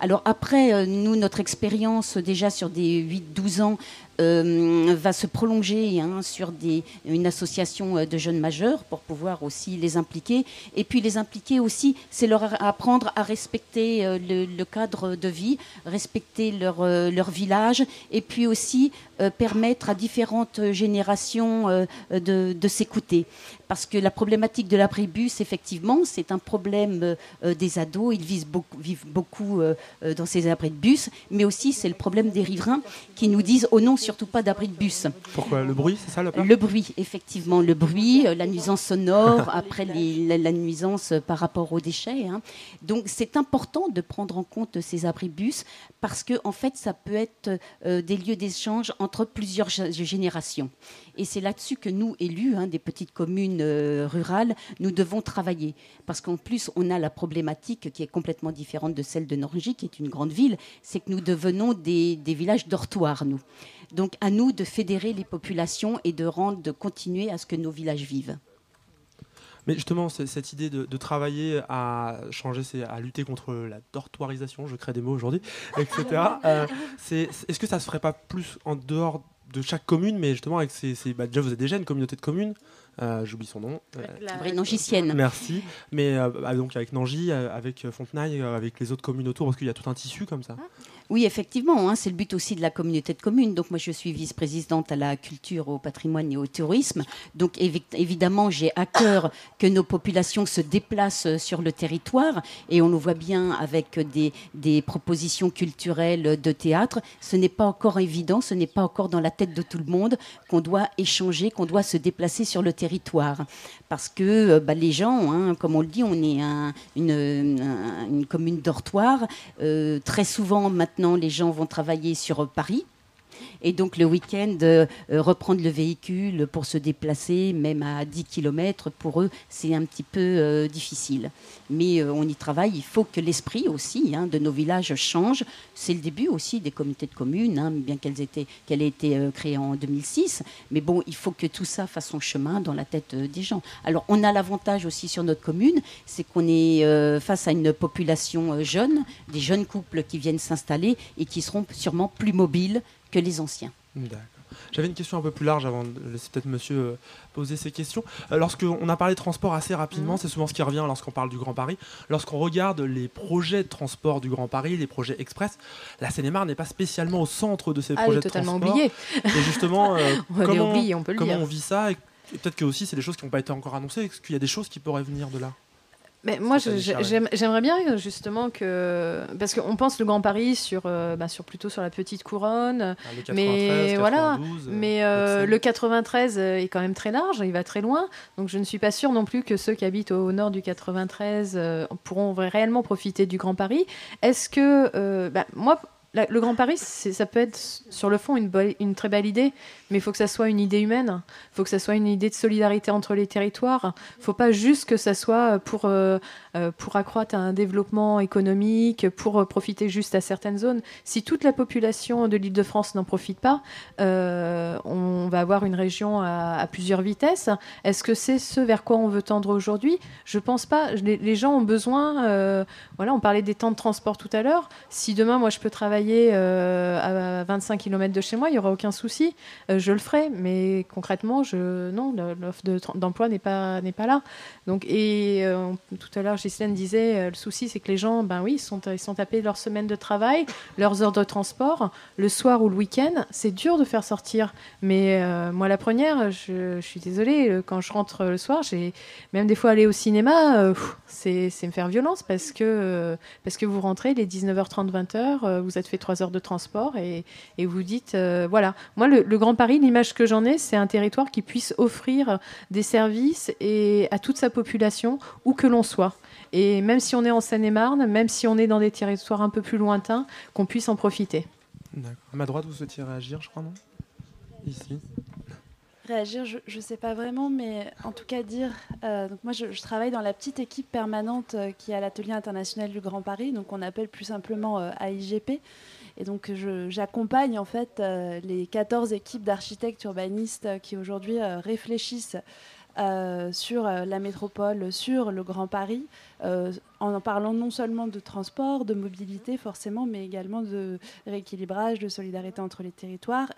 Alors après, euh, nous, notre expérience déjà sur des 8-12 ans va se prolonger hein, sur une association de jeunes majeurs pour pouvoir aussi les impliquer. Et puis les impliquer aussi, c'est leur apprendre à respecter le, cadre de vie, respecter leur, village, et puis aussi permettre à différentes générations de, de s'écouter. Parce que la problématique de l'abribus, effectivement, c'est un problème euh, euh, des ados. Ils vivent beaucoup, vivent beaucoup euh, dans ces abris de bus, mais aussi c'est le problème des riverains qui nous disent oh non, surtout pas d'abri de bus. Pourquoi Le bruit, c'est ça le Le bruit, effectivement, le bruit, la nuisance sonore, [LAUGHS] après les- la, la nuisance par rapport aux déchets. hein. Donc c'est important de prendre en compte ces abribus parce que en fait ça peut être euh, des lieux d'échange entre plusieurs gé- générations. Et c'est là-dessus que nous, élus hein, des petites communes euh, rurales, nous devons travailler. Parce qu'en plus, on a la problématique qui est complètement différente de celle de Norgy, qui est une grande ville, c'est que nous devenons des, des villages dortoirs, nous. Donc à nous de fédérer les populations et de rendre, de continuer à ce que nos villages vivent. Mais justement, cette idée de, de travailler à changer, c'est à lutter contre la dortoirisation, je crée des mots aujourd'hui, etc. [LAUGHS] euh, Est-ce que ça se ferait pas plus en dehors de chaque commune, mais justement avec ces, ces- bah, déjà vous êtes déjà une communauté de communes, euh, j'oublie son nom. euh, La Brinangicienne. Merci. Mais euh, bah, donc avec Nangy, avec Fontenay, avec les autres communes autour, parce qu'il y a tout un tissu comme ça. Oui, effectivement, hein, c'est le but aussi de la communauté de communes. Donc moi, je suis vice-présidente à la culture, au patrimoine et au tourisme. Donc évi- évidemment, j'ai à cœur que nos populations se déplacent euh, sur le territoire. Et on le voit bien avec des, propositions culturelles de théâtre. Ce n'est pas encore évident, ce n'est pas encore dans la tête de tout le monde qu'on doit échanger, qu'on doit se déplacer sur le territoire. Parce que euh, bah, les gens, hein, comme on le dit, on est un- une, un- une commune dortoir. Euh, très souvent, maintenant, les gens vont travailler sur Paris. Et donc le week-end, euh, euh, reprendre le véhicule pour se déplacer, même à 10 km, pour eux, c'est un petit peu euh, difficile. Mais on y travaille. Il faut que l'esprit aussi hein, de nos villages change. C'est le début aussi des communautés de communes, hein, bien qu'elles ait été euh, créée en 2006. Mais bon, il faut que tout ça fasse son chemin dans la tête des gens. Alors on a l'avantage aussi sur notre commune, c'est qu'on est face à une population jeune, des jeunes couples qui viennent s'installer et qui seront sûrement plus mobiles que les anciens. D'accord. J'avais une question un peu plus large avant de laisser peut-être monsieur euh, poser ces questions. Euh, Lorsqu'on a parlé de transport assez rapidement, c'est souvent ce qui revient lorsqu'on parle du Grand Paris. Lorsqu'on regarde les projets de transport du Grand Paris, les projets express, la Seine-et-Marne n'est pas spécialement au centre de ces Ah, projets de totalement transport. Et justement, euh, [LAUGHS] On comment, oubliée, on peut le comment dire. on vit ça et peut-être que aussi c'est des choses qui n'ont pas été encore annoncées. Est-ce qu'il y a des choses qui pourraient venir de là? Mais moi, j'aimerais bien justement que. Parce qu'on pense le Grand Paris sur, euh, bah, sur plutôt sur la petite couronne. Ah, le 93, mais voilà. 92, euh, mais euh, le 93 euh, est quand même très large, il va très loin. Donc je ne suis pas sûre non plus que ceux qui habitent au nord du 93 euh, pourront réellement profiter du Grand Paris. Est-ce que. euh, bah, moi. Le Grand Paris, ça peut être sur le fond une, très belle idée, mais il faut que ça soit une idée humaine. Il faut que ça soit une idée de solidarité entre les territoires. Il ne faut pas juste que ça soit pour, euh, euh, pour accroître un développement économique, pour euh, profiter juste à certaines zones. Si toute la population de l'île de France n'en profite pas, euh, on va avoir une région à, plusieurs vitesses. Est-ce que c'est ce vers quoi on veut tendre aujourd'hui? Je pense pas. Les, gens ont besoin. euh, voilà, on parlait des temps de transport tout à l'heure. Si demain, moi, je peux travailler euh, à 25 km de chez moi, il y aura aucun souci. Euh, je le ferai. Mais concrètement, je non, l'offre d'emploi n'est pas pas là. Donc et euh, tout à l'heure, Ghislaine disait, le souci, c'est que les gens, ben oui, ils sont ils sont tapés leur semaine de travail, leurs heures de transport, le soir ou le week-end. C'est dur de faire sortir. Mais moi, la première, je, je suis désolée, quand je rentre le soir, j'ai même des fois aller au cinéma, c'est me faire violence parce que parce que vous rentrez les 19h30, 20h, euh, vous êtes fait 3 heures de transport et, vous dites, euh, voilà. Moi, le, le Grand Paris, l'image que j'en ai, c'est un territoire qui puisse offrir des services et à toute sa population, où que l'on soit. Et même si on est en Seine-et-Marne, même si on est dans des territoires un peu plus lointains, qu'on puisse en profiter. D'accord. À ma droite, vous souhaitiez réagir, je crois, non? Ici. Réagir, je ne sais pas vraiment, mais en tout cas dire. euh, donc moi, je, travaille dans la petite équipe permanente euh, qui est à l'Atelier international du Grand Paris, donc on appelle plus simplement euh, AIGP. Et donc j'accompagne en fait les 14 équipes d'architectes urbanistes qui aujourd'hui réfléchissent sur la métropole, sur le Grand Paris, en parlant non seulement de transport, de mobilité forcément, mais également de rééquilibrage, de solidarité entre les territoires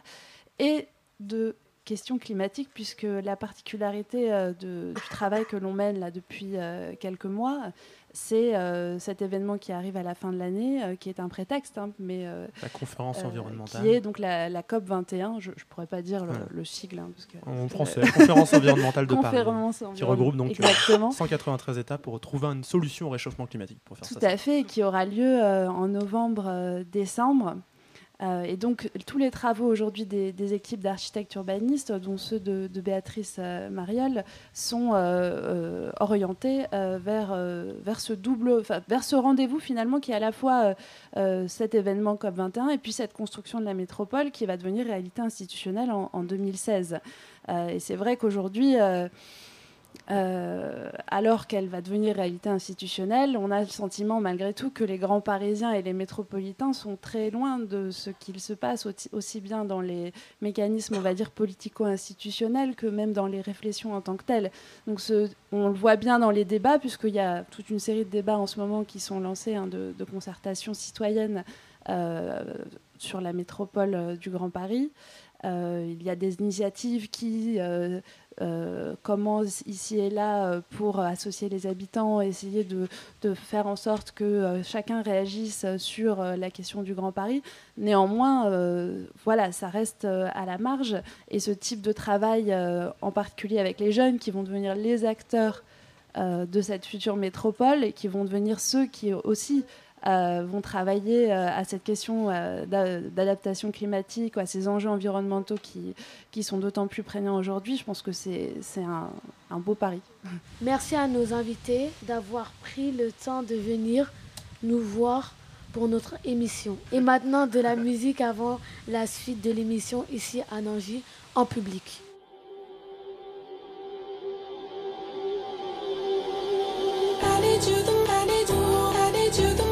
et de questions climatiques, puisque la particularité euh, de- du travail que l'on mène là depuis euh, quelques mois, c'est euh, cet événement qui arrive à la fin de l'année, euh, qui est un prétexte, hein, mais euh, La conférence environnementale. qui est donc la, la COP 21. Je, ne pourrais pas dire le, sigle, hein, parce que En français, conférence environnementale de Conférence Paris, qui regroupe donc euh, exactement. 193 États pour trouver une solution au réchauffement climatique. Pour faire Tout ça à fait, et qui aura lieu en novembre-décembre. Euh, et donc, tous les travaux aujourd'hui des, équipes d'architectes urbanistes, dont ceux de, Béatrice euh, Mariol, sont euh, orientés vers, vers ce double, vers ce rendez-vous finalement qui est à la fois cet événement COP21 et puis cette construction de la métropole qui va devenir réalité institutionnelle en, en 2016. Euh, et c'est vrai qu'aujourd'hui, euh, alors qu'elle va devenir réalité institutionnelle, on a le sentiment malgré tout que les grands parisiens et les métropolitains sont très loin de ce qu'il se passe aussi, bien dans les mécanismes, on va dire, politico-institutionnels que même dans les réflexions en tant que telles. Donc on le voit bien dans les débats, puisqu'il y a toute une série de débats en ce moment qui sont lancés hein, de, de concertation citoyenne euh, sur la métropole euh, du Grand Paris. Euh, il y a des initiatives qui euh, euh, commencent ici et là pour associer les habitants, essayer de, faire en sorte que chacun réagisse sur la question du Grand Paris. Néanmoins, voilà, ça reste à la marge. Et ce type de travail, en particulier avec les jeunes qui vont devenir les acteurs de cette future métropole et qui vont devenir ceux qui aussi euh, vont travailler euh, à cette question euh, d'a- d'adaptation climatique, ou à ces enjeux environnementaux qui, qui sont d'autant plus prégnants aujourd'hui. Je pense que c'est un, un beau pari. Merci à nos invités d'avoir pris le temps de venir nous voir pour notre émission. Et maintenant, de la musique avant la suite de l'émission ici à Nangy en public. I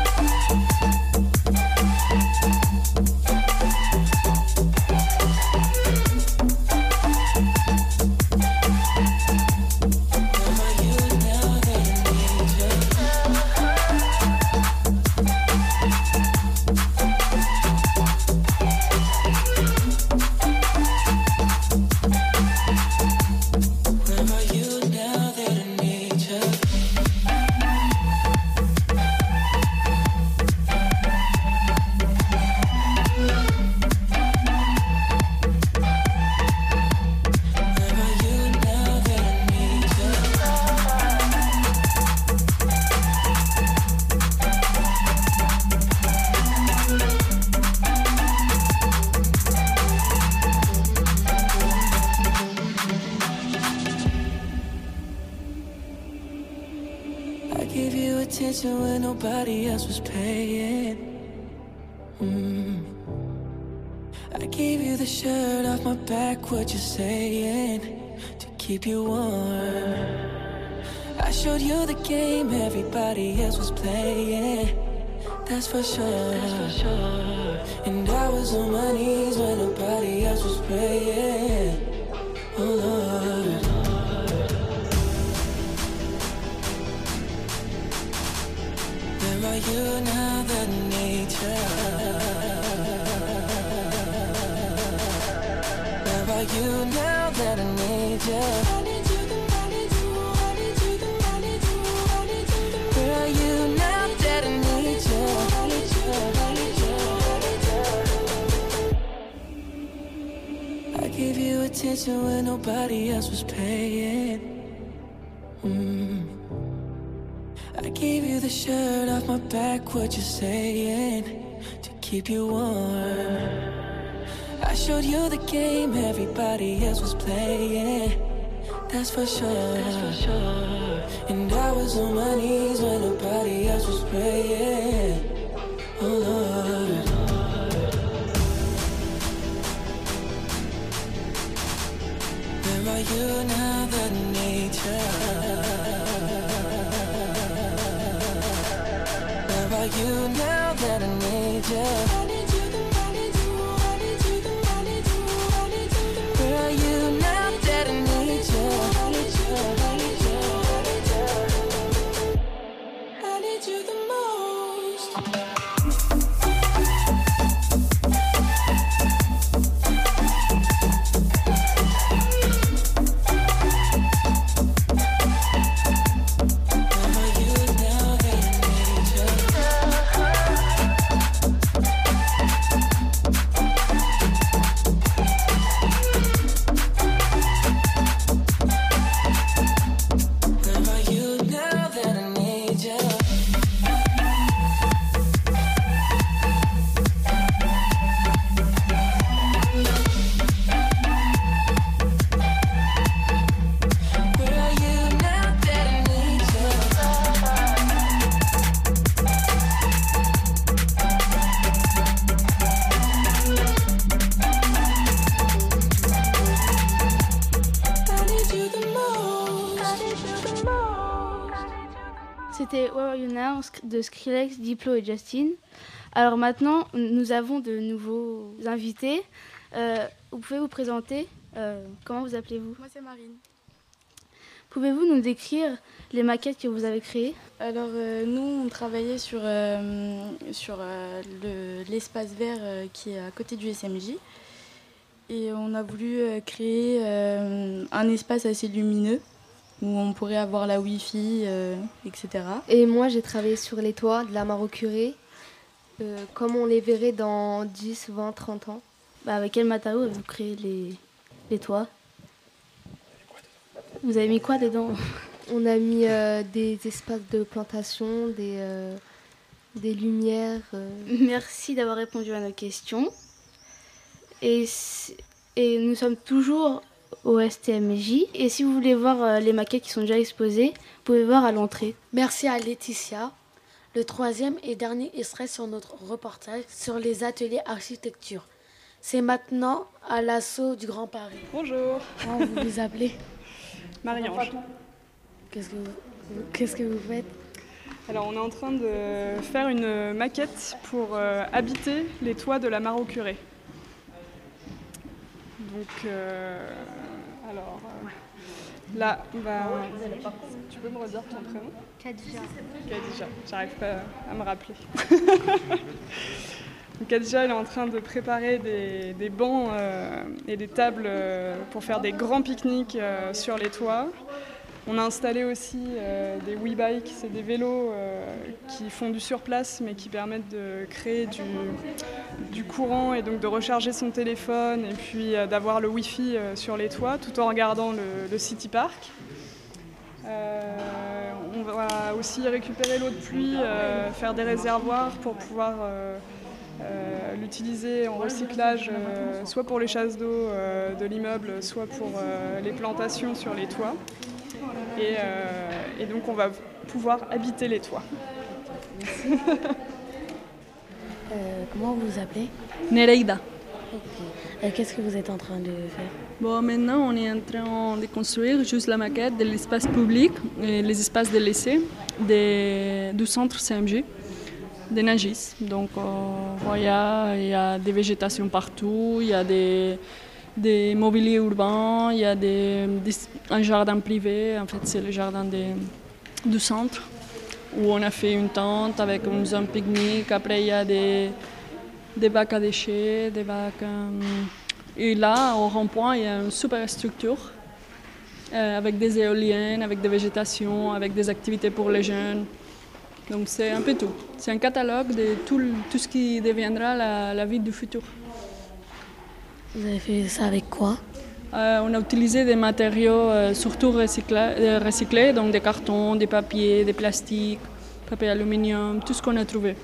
Keep you warm. I showed you the game everybody else was playing. That's for sure. And I was on my knees when nobody else was praying. Oh Lord. Where are you now that need you? Where are you need you. I you, Girl, you know that I need you. I gave you attention when nobody else was paying. Mm. I gave you the shirt off my back, what you saying? To keep you warm. I showed you the game everybody else was playing. That's for sure. And I was on my knees when nobody else was praying. Oh Lord. Where are you now need you? Where are you now that I need you? De Skrillex, Diplo et Justin. Alors maintenant, nous avons de nouveaux invités. Euh, vous pouvez vous présenter euh, Comment vous appelez-vous? Moi, c'est Marine. Pouvez-vous nous décrire les maquettes que vous avez créées? Alors, euh, nous, on travaillait sur, sur l'espace vert qui est à côté du SMJ. Et on a voulu créer un espace assez lumineux où on pourrait avoir la Wi-Fi, etc. Et moi, j'ai travaillé sur les toits de la Maroc-Curé, comme on les verrait dans 10, 20, 30 ans. Bah, avec quel matériau avez-vous créé les, les toits? Vous avez mis quoi dedans? On a mis euh, des espaces de plantation, des, euh, des lumières. Euh. Merci d'avoir répondu à nos questions. Et, et nous sommes toujours au STMJ. Et si vous voulez voir les maquettes qui sont déjà exposées, vous pouvez voir à l'entrée. Merci à Laetitia. Le troisième et dernier extrait sur notre reportage sur les ateliers architecture. C'est maintenant à l'assaut du Grand Paris. Bonjour. Comment vous vous appelez? [LAUGHS] Marie-Ange. Qu'est-ce que vous, qu'est-ce que vous faites? Alors, on est en train de faire une maquette pour euh, habiter les toits de la mare au curé. Donc, euh, alors, euh, là, bah, tu peux me redire ton prénom Kadija. Kadija, j'arrive pas à me rappeler. [LAUGHS] Kadja est en train de préparer des, bancs euh, et des tables euh, pour faire des grands pique-niques euh, sur les toits. On a installé aussi des WeBikes, c'est des vélos qui font du surplace mais qui permettent de créer du, courant et donc de recharger son téléphone et puis d'avoir le Wi-Fi sur les toits tout en regardant le, City Park. on va aussi récupérer l'eau de pluie, faire des réservoirs pour pouvoir euh, l'utiliser en recyclage, euh, soit pour les chasses d'eau euh, de l'immeuble, soit pour les plantations sur les toits. Et, donc on va pouvoir habiter les toits. [LAUGHS] comment vous vous appelez? Nereida. Qu'est-ce que vous êtes en train de faire? Bon, maintenant, on est en train de construire juste la maquette de l'espace public et les espaces de l'essai du centre CMG des Nagis. Donc euh, voilà, il y a des végétations partout, il y a des, des mobiliers urbains, il y a des, un jardin privé, en fait c'est le jardin du centre, où on a fait une tente avec une zone pique-nique. Après il y a des, des bacs à déchets, des bacs... Euh, et là, au rond-point, il y a une super structure euh, avec des éoliennes, avec des végétations, avec des activités pour les jeunes. Donc c'est un peu tout. C'est un catalogue de tout, tout ce qui deviendra la, ville du futur. Vous avez fait ça avec quoi euh, On a utilisé des matériaux euh, surtout recyclés, euh, recyclés, donc des cartons, des papiers, des plastiques, papier aluminium, tout ce qu'on a trouvé.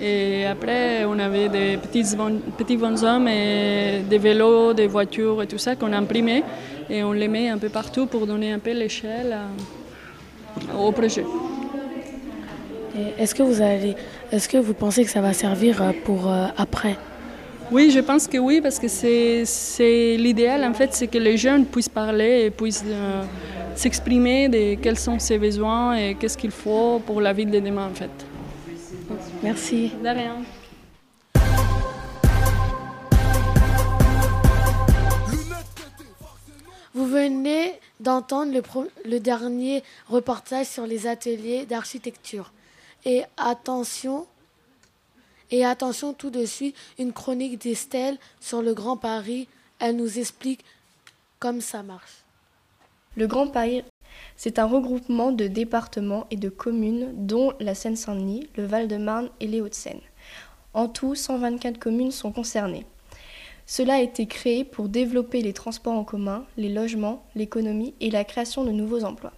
Et après, on avait des petits, petits bonshommes et des vélos, des voitures et tout ça qu'on a imprimé et on les met un peu partout pour donner un peu l'échelle au projet. Est-ce que vous allez, est-ce que vous pensez que ça va servir pour euh, après? Oui, je pense que oui, parce que c'est l'idéal en fait, c'est que les jeunes puissent parler et puissent euh, s'exprimer de quels sont ses besoins et qu'est-ce qu'il faut pour la vie de demain en fait. Merci. De rien. Vous venez d'entendre le, le, dernier reportage sur les ateliers d'architecture. Et attention, et attention tout de suite, une chronique d'Estelle sur le Grand Paris. Elle nous explique comme ça marche. Le Grand Paris, c'est un regroupement de départements et de communes, dont la Seine-Saint-Denis, le Val-de-Marne et les Hauts-de-Seine. En tout, 124 communes sont concernées. Cela a été créé pour développer les transports en commun, les logements, l'économie et la création de nouveaux emplois.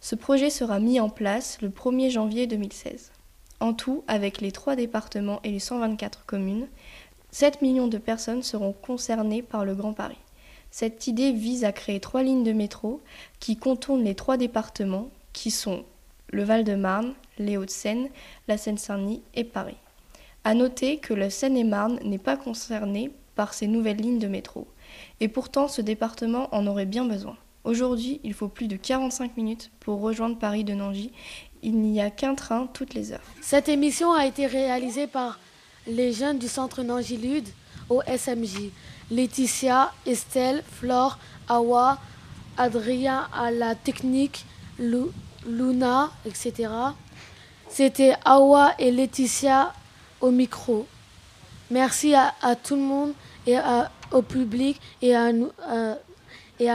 Ce projet sera mis en place le 1er janvier 2016. En tout, avec les trois départements et les 124 communes, 7 millions de personnes seront concernées par le Grand Paris. Cette idée vise à créer trois lignes de métro qui contournent les trois départements qui sont le Val-de-Marne, les Hauts-de-Seine, la Seine-Saint-Denis et Paris. À noter que la Seine-et-Marne n'est pas concernée par ces nouvelles lignes de métro. Et pourtant, ce département en aurait bien besoin. Aujourd'hui, il faut plus de 45 minutes pour rejoindre Paris de Nangy. Il n'y a qu'un train toutes les heures. Cette émission a été réalisée par les jeunes du centre Nangy-Lude au SMJ. Laetitia, Estelle, Flore, Awa, Adrien à la technique, Luna, etc. C'était Awa et Laetitia au micro. Merci à, tout le monde et au public et à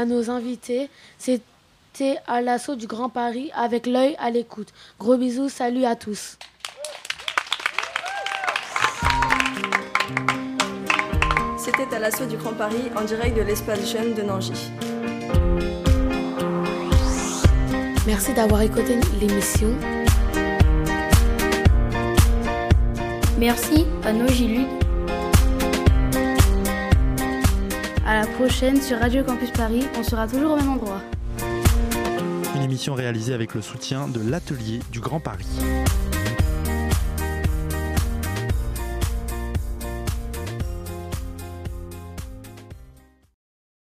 nos invités. C'était à l'assaut du Grand Paris avec l'œil à l'écoute. Gros bisous, salut à tous. C'était à l'assaut du Grand Paris en direct de l'espace jeune de Nangy. Merci d'avoir écouté l'émission. Merci à nos Giludes. À la prochaine sur Radio Campus Paris, on sera toujours au même endroit. Une émission réalisée avec le soutien de l'Atelier du Grand Paris.